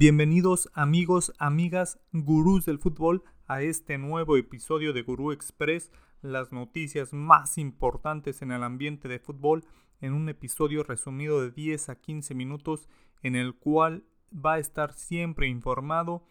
Bienvenidos amigos, amigas, gurús del fútbol a este nuevo episodio de Gurú Express, las noticias más importantes en el ambiente de fútbol, en un episodio resumido de 10 a 15 minutos en el cual va a estar siempre informado,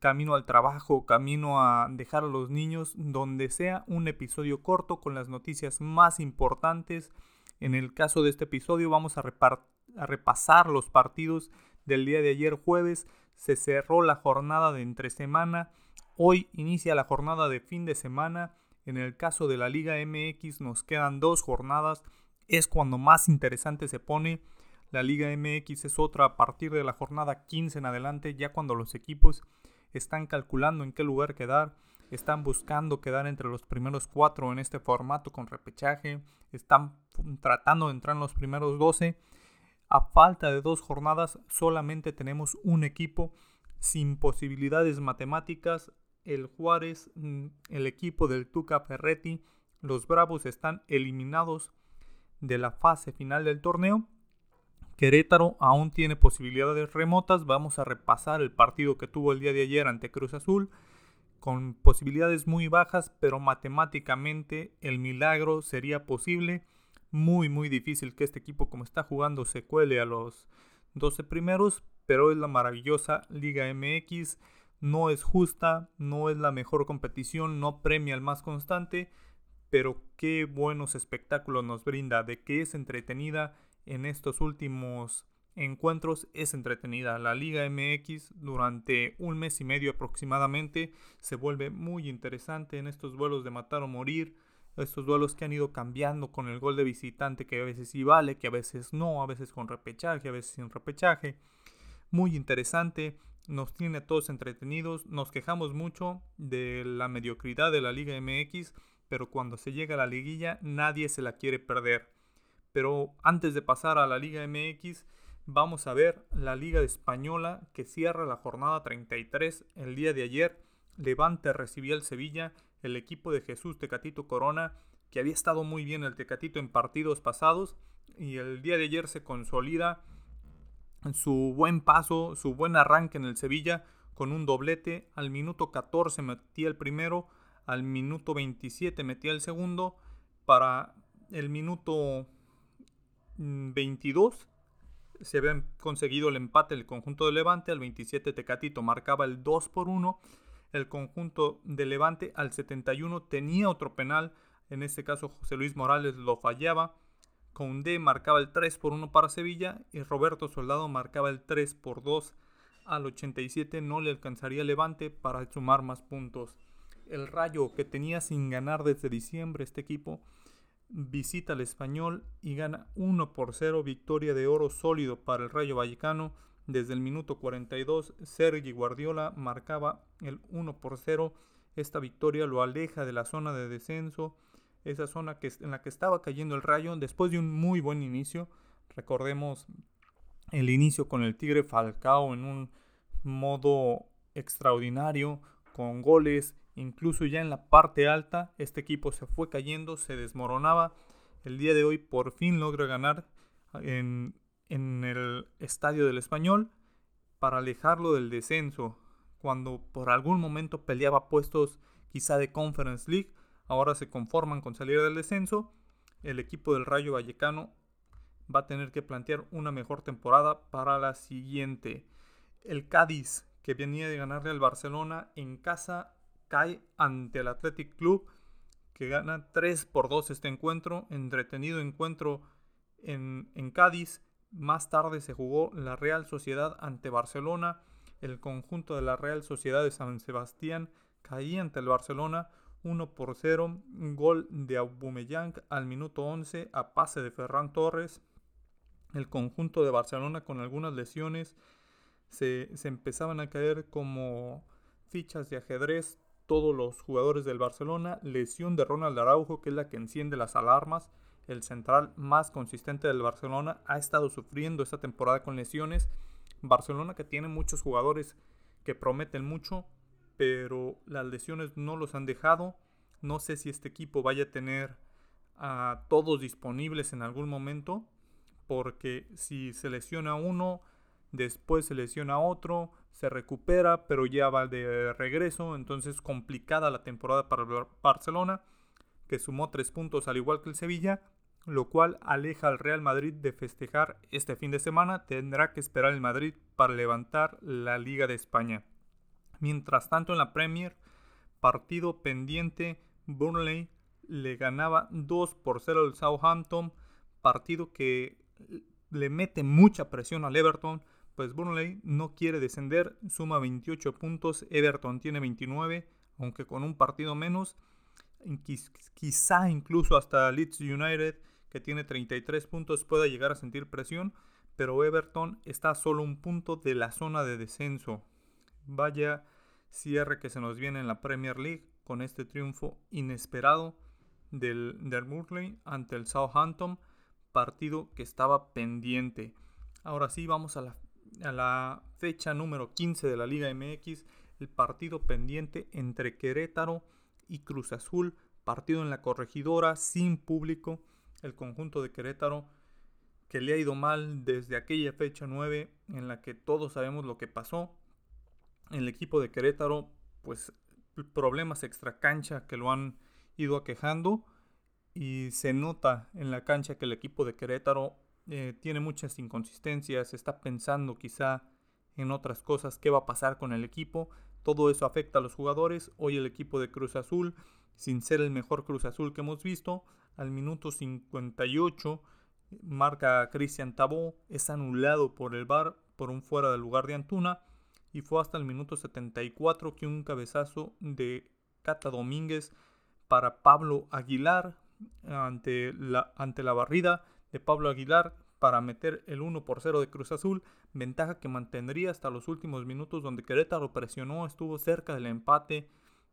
camino al trabajo, camino a dejar a los niños, donde sea un episodio corto con las noticias más importantes. En el caso de este episodio vamos a, a repasar los partidos del día de ayer jueves se cerró la jornada de entre semana. Hoy inicia la jornada de fin de semana. En el caso de la Liga MX nos quedan dos jornadas. Es cuando más interesante se pone. La Liga MX es otra a partir de la jornada 15 en adelante, ya cuando los equipos están calculando en qué lugar quedar, están buscando quedar entre los primeros cuatro en este formato con repechaje, están tratando de entrar en los primeros 12 a falta de dos jornadas solamente tenemos un equipo sin posibilidades matemáticas. El Juárez, mm, el equipo del Tuca Ferretti, los Bravos están eliminados de la fase final del torneo. Querétaro aún tiene posibilidades remotas. Vamos a repasar el partido que tuvo el día de ayer ante Cruz Azul con posibilidades muy bajas, pero matemáticamente el milagro sería posible muy muy difícil que este equipo como está jugando se cuele a los 12 primeros, pero es la maravillosa Liga MX, no es justa, no es la mejor competición, no premia al más constante, pero qué buenos espectáculos nos brinda, de que es entretenida en estos últimos encuentros, es entretenida. La Liga MX durante un mes y medio aproximadamente se vuelve muy interesante en estos vuelos de matar o morir estos duelos que han ido cambiando con el gol de visitante que a veces sí vale, que a veces no, a veces con repechaje, a veces sin repechaje. Muy interesante, nos tiene a todos entretenidos, nos quejamos mucho de la mediocridad de la Liga MX, pero cuando se llega a la liguilla nadie se la quiere perder. Pero antes de pasar a la Liga MX, vamos a ver la Liga Española que cierra la jornada 33 el día de ayer. Levante recibía el Sevilla el equipo de Jesús Tecatito Corona, que había estado muy bien el Tecatito en partidos pasados y el día de ayer se consolida su buen paso, su buen arranque en el Sevilla con un doblete. Al minuto 14 metía el primero, al minuto 27 metía el segundo, para el minuto 22 mm, se había conseguido el empate el conjunto de Levante, al 27 Tecatito marcaba el 2 por 1 el conjunto de Levante al 71 tenía otro penal, en este caso José Luis Morales lo fallaba, Conde marcaba el 3 por 1 para Sevilla y Roberto Soldado marcaba el 3 por 2 al 87 no le alcanzaría Levante para sumar más puntos. El Rayo que tenía sin ganar desde diciembre este equipo visita al Español y gana 1 por 0 victoria de oro sólido para el Rayo Vallecano desde el minuto 42, Sergi Guardiola marcaba el 1 por 0. Esta victoria lo aleja de la zona de descenso, esa zona en la que estaba cayendo el rayo después de un muy buen inicio. Recordemos el inicio con el Tigre Falcao en un modo extraordinario, con goles, incluso ya en la parte alta, este equipo se fue cayendo, se desmoronaba. El día de hoy por fin logra ganar en en el estadio del español para alejarlo del descenso. Cuando por algún momento peleaba puestos quizá de Conference League, ahora se conforman con salir del descenso. El equipo del Rayo Vallecano va a tener que plantear una mejor temporada para la siguiente. El Cádiz, que venía de ganarle al Barcelona en casa, cae ante el Athletic Club, que gana 3 por 2 este encuentro. Entretenido encuentro en, en Cádiz. Más tarde se jugó la Real Sociedad ante Barcelona. El conjunto de la Real Sociedad de San Sebastián caía ante el Barcelona 1 por 0. Gol de Aubameyang al minuto 11 a pase de Ferran Torres. El conjunto de Barcelona con algunas lesiones se, se empezaban a caer como fichas de ajedrez todos los jugadores del Barcelona. Lesión de Ronald Araujo que es la que enciende las alarmas el central más consistente del Barcelona, ha estado sufriendo esta temporada con lesiones. Barcelona que tiene muchos jugadores que prometen mucho, pero las lesiones no los han dejado. No sé si este equipo vaya a tener a todos disponibles en algún momento, porque si se lesiona uno, después se lesiona otro, se recupera, pero ya va de regreso, entonces complicada la temporada para Barcelona, que sumó tres puntos al igual que el Sevilla, lo cual aleja al Real Madrid de festejar este fin de semana, tendrá que esperar el Madrid para levantar la Liga de España. Mientras tanto en la Premier, partido pendiente, Burnley le ganaba 2 por 0 al Southampton, partido que le mete mucha presión al Everton, pues Burnley no quiere descender, suma 28 puntos, Everton tiene 29, aunque con un partido menos, quizá incluso hasta Leeds United, que tiene 33 puntos, pueda llegar a sentir presión, pero Everton está a solo un punto de la zona de descenso. Vaya cierre que se nos viene en la Premier League con este triunfo inesperado del, del ante el Southampton, partido que estaba pendiente. Ahora sí, vamos a la fecha número 15 de la Liga MX, el partido pendiente entre Querétaro Cruz Azul, partido en la corregidora sin público, el conjunto de Querétaro que le ha ido mal desde aquella fecha 9 en la que todos sabemos lo que pasó. El equipo de Querétaro, pues problemas extra cancha que lo han ido aquejando y se nota en la cancha que el equipo de Querétaro eh, tiene muchas inconsistencias, está pensando quizá en otras cosas, qué va a pasar con el equipo. Todo eso afecta a los jugadores. Hoy el equipo de Cruz Azul, sin ser el mejor Cruz Azul que hemos visto, al minuto 58 marca Cristian Tabó, es anulado por el VAR por un fuera del lugar de Antuna y fue hasta el minuto 74 que un cabezazo de Cata Domínguez para Pablo Aguilar ante la, ante la barrida de Pablo Aguilar para meter el 1 por 0 de Cruz Azul, ventaja que mantendría hasta los últimos minutos donde Querétaro presionó, estuvo cerca del empate,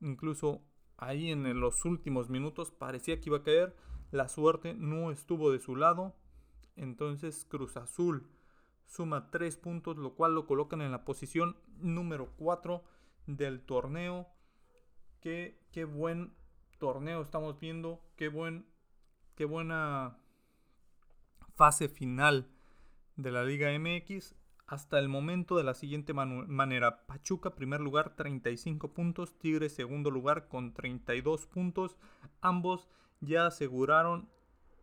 incluso ahí en los últimos minutos parecía que iba a caer, la suerte no estuvo de su lado, entonces Cruz Azul suma 3 puntos, lo cual lo colocan en la posición número 4 del torneo. Qué, qué buen torneo estamos viendo, qué, buen, qué buena fase final de la Liga MX hasta el momento de la siguiente manera. Pachuca primer lugar 35 puntos, Tigres segundo lugar con 32 puntos. Ambos ya aseguraron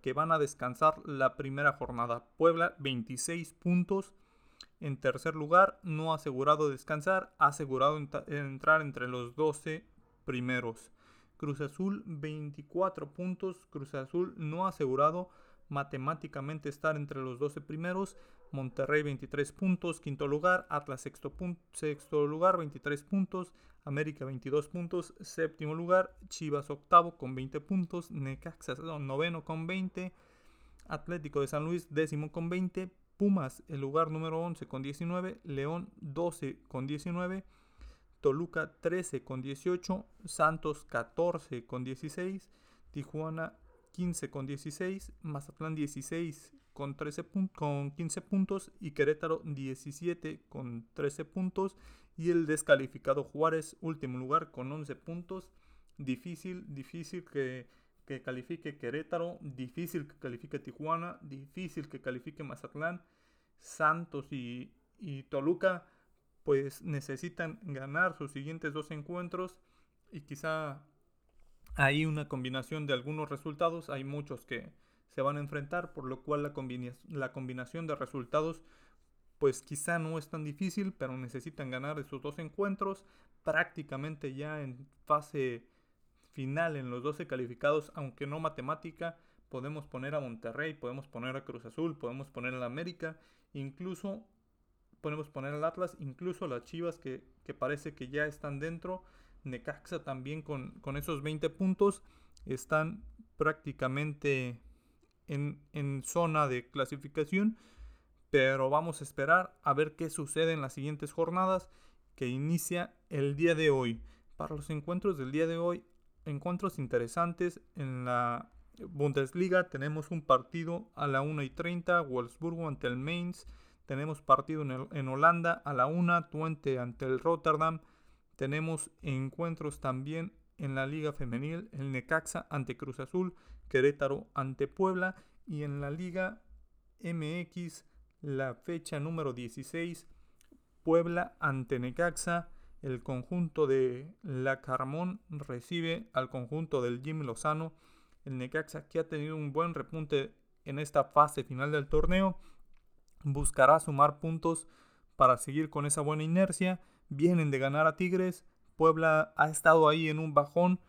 que van a descansar la primera jornada. Puebla 26 puntos. En tercer lugar, no asegurado descansar, asegurado entrar entre los 12 primeros. Cruz Azul 24 puntos, Cruz Azul no asegurado matemáticamente estar entre los 12 primeros. Monterrey 23 puntos, quinto lugar. Atlas sexto, sexto lugar, 23 puntos. América 22 puntos, séptimo lugar. Chivas octavo con 20 puntos. Necaxa noveno con 20. Atlético de San Luis décimo con 20. Pumas el lugar número 11 con 19. León 12 con 19. Toluca 13 con 18. Santos 14 con 16. Tijuana 15 con 16, Mazatlán 16 con, 13 con 15 puntos y Querétaro 17 con 13 puntos. Y el descalificado Juárez último lugar con 11 puntos. Difícil, difícil que, que califique Querétaro, difícil que califique Tijuana, difícil que califique Mazatlán, Santos y, y Toluca pues necesitan ganar sus siguientes dos encuentros. Y quizá hay una combinación de algunos resultados, hay muchos que se van a enfrentar, por lo cual la, combinación de resultados pues quizá no es tan difícil, pero necesitan ganar esos dos encuentros prácticamente ya en fase final en los 12 calificados, aunque no matemática, podemos poner a Monterrey, podemos poner a Cruz Azul, podemos poner a la América, incluso podemos poner al Atlas, incluso a las Chivas que parece que ya están dentro Necaxa también con, esos 20 puntos están prácticamente en, en, zona de clasificación. Pero vamos a esperar a ver qué sucede en las siguientes jornadas que inicia el día de hoy. Para los encuentros del día de hoy, encuentros interesantes en la Bundesliga. Tenemos un partido a la 1 y 30, Wolfsburgo ante el Mainz. Tenemos partido en, en Holanda a la 1, Twente ante el Rotterdam. Tenemos encuentros también en la Liga Femenil, el Necaxa ante Cruz Azul, Querétaro ante Puebla y en la Liga MX la fecha número 16, Puebla ante Necaxa. El conjunto de La Carmón recibe al conjunto del Jim Lozano. El Necaxa que ha tenido un buen repunte en esta fase final del torneo. Buscará sumar puntos para seguir con esa buena inercia. Vienen de ganar a Tigres. Puebla ha estado ahí en un bajón.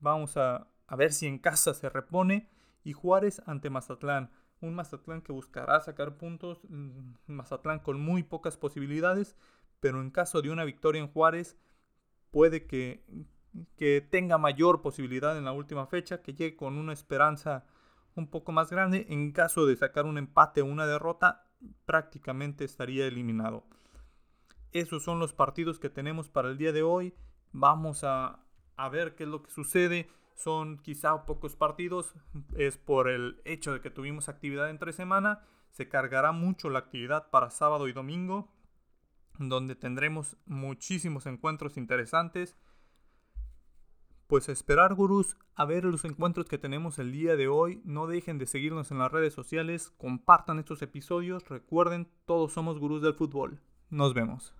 Vamos a, a ver si en casa se repone. Y Juárez ante Mazatlán. Un Mazatlán que buscará sacar puntos. Mm, Mazatlán con muy pocas posibilidades. Pero en caso de una victoria en Juárez, puede que, que tenga mayor posibilidad en la última fecha. Que llegue con una esperanza un poco más grande. En caso de sacar un empate o una derrota, prácticamente estaría eliminado. Esos son los partidos que tenemos para el día de hoy. Vamos a, a ver qué es lo que sucede. Son quizá pocos partidos. Es por el hecho de que tuvimos actividad entre semana. Se cargará mucho la actividad para sábado y domingo. Donde tendremos muchísimos encuentros interesantes pues esperar gurús a ver los encuentros que tenemos el día de hoy. No dejen de seguirnos en las redes sociales, compartan estos episodios, recuerden, todos somos gurús del fútbol. Nos vemos.